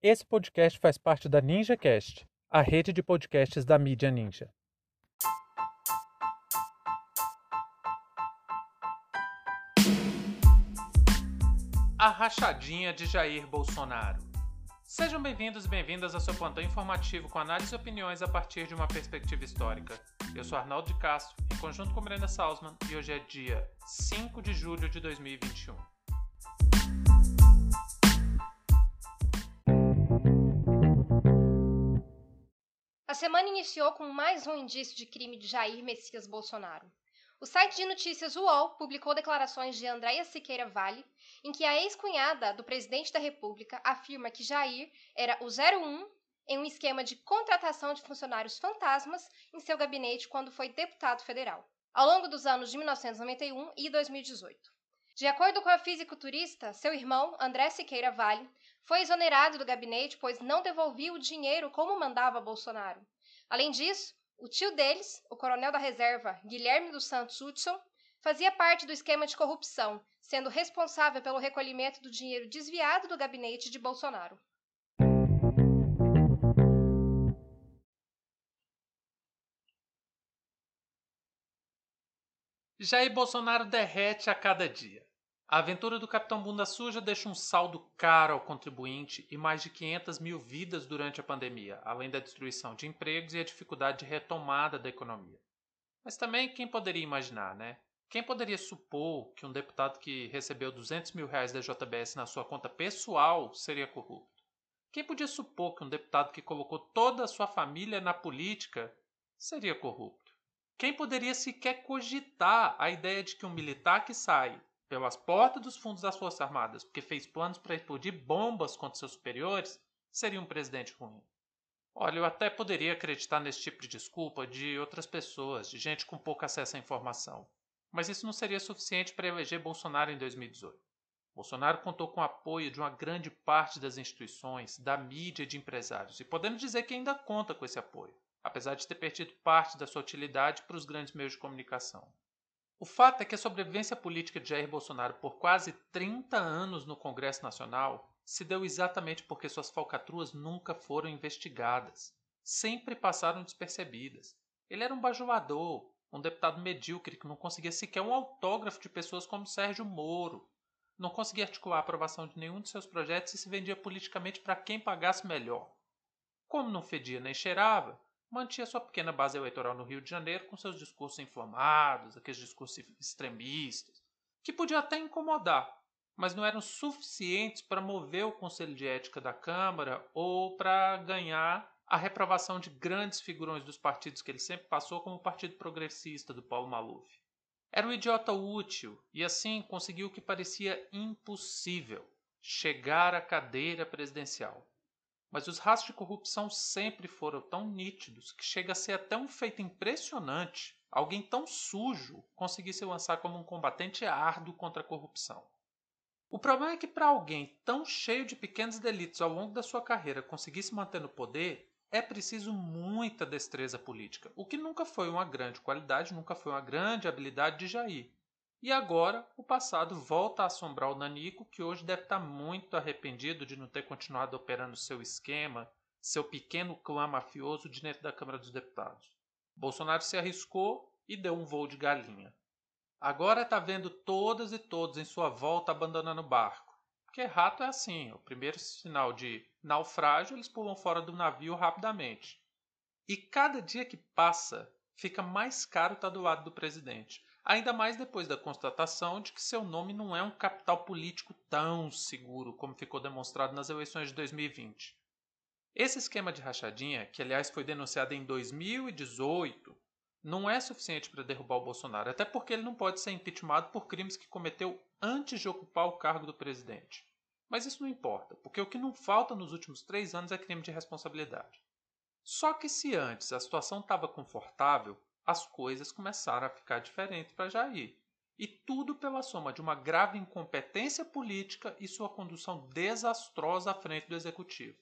Esse podcast faz parte da NinjaCast, a rede de podcasts da mídia Ninja. A rachadinha de Jair Bolsonaro. Sejam bem-vindos e bem-vindas ao seu plantão informativo com análise e opiniões a partir de uma perspectiva histórica. Eu sou Arnaldo de Castro, em conjunto com Brenda Salzman, e hoje é dia 5 de julho de 2021. A semana iniciou com mais um indício de crime de Jair Messias Bolsonaro. O site de notícias UOL publicou declarações de Andréia Siqueira Vale, em que a ex-cunhada do presidente da República afirma que Jair era o 01 em um esquema de contratação de funcionários fantasmas em seu gabinete quando foi deputado federal, ao longo dos anos de 1991 e 2018. De acordo com a fisiculturista, seu irmão, André Siqueira Vale, foi exonerado do gabinete pois não devolvia o dinheiro como mandava Bolsonaro. Além disso, o tio deles, o coronel da reserva Guilherme dos Santos Hudson, fazia parte do esquema de corrupção, sendo responsável pelo recolhimento do dinheiro desviado do gabinete de Bolsonaro. Jair Bolsonaro derrete a cada dia. A aventura do Capitão Bunda Suja deixa um saldo caro ao contribuinte e mais de 500 mil vidas durante a pandemia, além da destruição de empregos e a dificuldade de retomada da economia. Mas também quem poderia imaginar, né? Quem poderia supor que um deputado que recebeu 200 mil reais da JBS na sua conta pessoal seria corrupto? Quem podia supor que um deputado que colocou toda a sua família na política seria corrupto? Quem poderia sequer cogitar a ideia de que um militar que sai pelas portas dos fundos das Forças Armadas porque fez planos para explodir bombas contra seus superiores seria um presidente ruim? Olha, eu até poderia acreditar nesse tipo de desculpa de outras pessoas, de gente com pouco acesso à informação. Mas isso não seria suficiente para eleger Bolsonaro em 2018. Bolsonaro contou com o apoio de uma grande parte das instituições, da mídia e de empresários, e podemos dizer que ainda conta com esse apoio apesar de ter perdido parte da sua utilidade para os grandes meios de comunicação. O fato é que a sobrevivência política de Jair Bolsonaro por quase 30 anos no Congresso Nacional se deu exatamente porque suas falcatruas nunca foram investigadas, sempre passaram despercebidas. Ele era um bajulador, um deputado medíocre que não conseguia sequer um autógrafo de pessoas como Sérgio Moro, não conseguia articular a aprovação de nenhum de seus projetos e se vendia politicamente para quem pagasse melhor. Como não fedia nem cheirava, mantinha sua pequena base eleitoral no Rio de Janeiro com seus discursos inflamados, aqueles discursos extremistas, que podiam até incomodar, mas não eram suficientes para mover o Conselho de Ética da Câmara ou para ganhar a reprovação de grandes figurões dos partidos que ele sempre passou, como o Partido Progressista do Paulo Maluf. Era um idiota útil e assim conseguiu o que parecia impossível: chegar à cadeira presidencial. Mas os rastros de corrupção sempre foram tão nítidos que chega a ser até um feito impressionante alguém tão sujo conseguir se lançar como um combatente árduo contra a corrupção. O problema é que para alguém tão cheio de pequenos delitos ao longo da sua carreira conseguir se manter no poder, é preciso muita destreza política, o que nunca foi uma grande qualidade, nunca foi uma grande habilidade de Jair. E agora o passado volta a assombrar o Nanico, que hoje deve estar muito arrependido de não ter continuado operando seu esquema, seu pequeno clã mafioso dentro da Câmara dos Deputados. Bolsonaro se arriscou e deu um voo de galinha. Agora está vendo todas e todos em sua volta abandonando o barco. Porque rato é assim, o primeiro sinal de naufrágio eles pulam fora do navio rapidamente. E cada dia que passa, fica mais caro estar do lado do presidente ainda mais depois da constatação de que seu nome não é um capital político tão seguro como ficou demonstrado nas eleições de 2020. Esse esquema de rachadinha, que aliás foi denunciado em 2018, não é suficiente para derrubar o Bolsonaro, até porque ele não pode ser impeachmentado por crimes que cometeu antes de ocupar o cargo do presidente. Mas isso não importa, porque o que não falta nos últimos três anos é crime de responsabilidade. Só que se antes a situação estava confortável, as coisas começaram a ficar diferentes para Jair. E tudo pela soma de uma grave incompetência política e sua condução desastrosa à frente do executivo.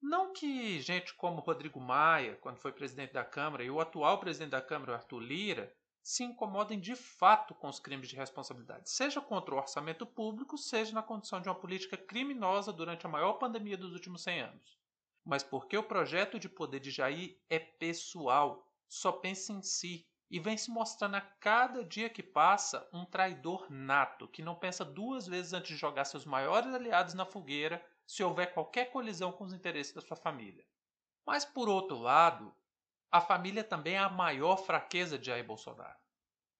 Não que gente como Rodrigo Maia, quando foi presidente da Câmara, e o atual presidente da Câmara, Arthur Lira, se incomodem de fato com os crimes de responsabilidade, seja contra o orçamento público, seja na condição de uma política criminosa durante a maior pandemia dos últimos 100 anos. Mas porque o projeto de poder de Jair é pessoal, só pensa em si e vem se mostrando a cada dia que passa um traidor nato que não pensa duas vezes antes de jogar seus maiores aliados na fogueira se houver qualquer colisão com os interesses da sua família. Mas por outro lado, a família também é a maior fraqueza de Jair Bolsonaro.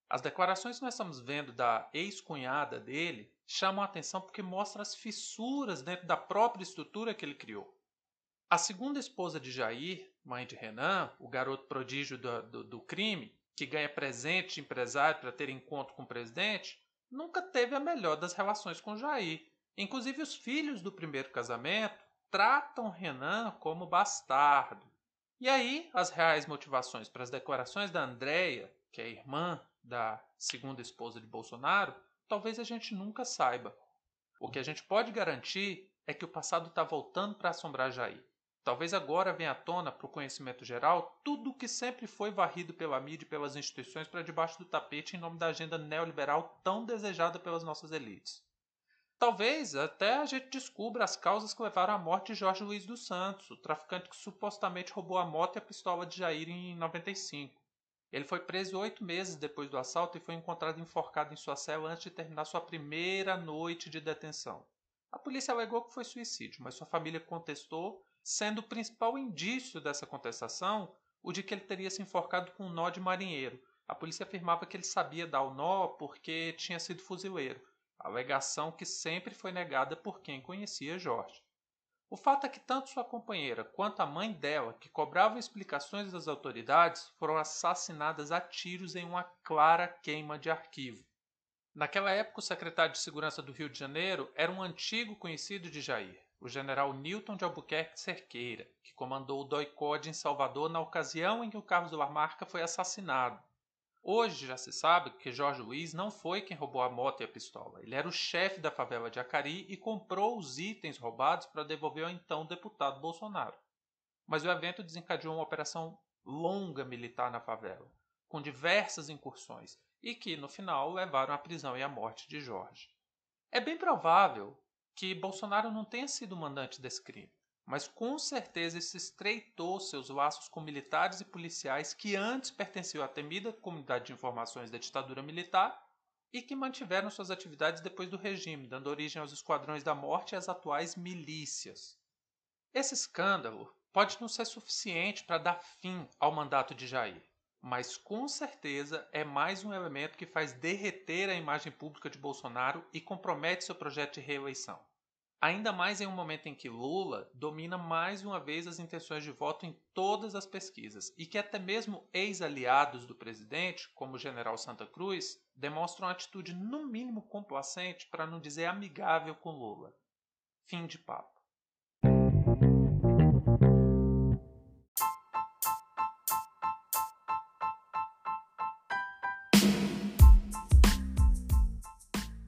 As declarações que nós estamos vendo da ex-cunhada dele chamam a atenção porque mostram as fissuras dentro da própria estrutura que ele criou. A segunda esposa de Jair, mãe de Renan, o garoto prodígio do, do, do crime, que ganha presente de empresário para ter encontro com o presidente, nunca teve a melhor das relações com Jair. Inclusive, os filhos do primeiro casamento tratam Renan como bastardo. E aí, as reais motivações para as declarações da Andréia, que é irmã da segunda esposa de Bolsonaro, talvez a gente nunca saiba. O que a gente pode garantir é que o passado está voltando para assombrar Jair. Talvez agora venha à tona para o conhecimento geral tudo o que sempre foi varrido pela mídia e pelas instituições para debaixo do tapete em nome da agenda neoliberal tão desejada pelas nossas elites. Talvez até a gente descubra as causas que levaram à morte de Jorge Luiz dos Santos, o traficante que supostamente roubou a moto e a pistola de Jair em 95. Ele foi preso oito meses depois do assalto e foi encontrado enforcado em sua cela antes de terminar sua primeira noite de detenção. A polícia alegou que foi suicídio, mas sua família contestou, sendo o principal indício dessa contestação o de que ele teria se enforcado com um nó de marinheiro. A polícia afirmava que ele sabia dar o nó porque tinha sido fuzileiro alegação que sempre foi negada por quem conhecia Jorge. O fato é que tanto sua companheira quanto a mãe dela, que cobravam explicações das autoridades, foram assassinadas a tiros em uma clara queima de arquivo. Naquela época, o secretário de Segurança do Rio de Janeiro era um antigo conhecido de Jair, o general Newton de Albuquerque Cerqueira, que comandou o DOICOD em Salvador na ocasião em que o Carlos Lamarca foi assassinado. Hoje já se sabe que Jorge Luiz não foi quem roubou a moto e a pistola. Ele era o chefe da favela de Acari e comprou os itens roubados para devolver ao então deputado Bolsonaro. Mas o evento desencadeou uma operação longa militar na favela, com diversas incursões, e que, no final, levaram à prisão e à morte de Jorge. É bem provável que Bolsonaro não tenha sido o mandante desse crime mas com certeza isso estreitou seus laços com militares e policiais que antes pertenciam à temida comunidade de informações da ditadura militar e que mantiveram suas atividades depois do regime, dando origem aos esquadrões da morte e às atuais milícias. Esse escândalo pode não ser suficiente para dar fim ao mandato de Jair, mas com certeza é mais um elemento que faz derreter a imagem pública de Bolsonaro e compromete seu projeto de reeleição. Ainda mais em um momento em que Lula domina mais uma vez as intenções de voto em todas as pesquisas e que até mesmo ex-aliados do presidente, como o general Santa Cruz, demonstram atitude no mínimo complacente, para não dizer amigável com Lula. Fim de papo.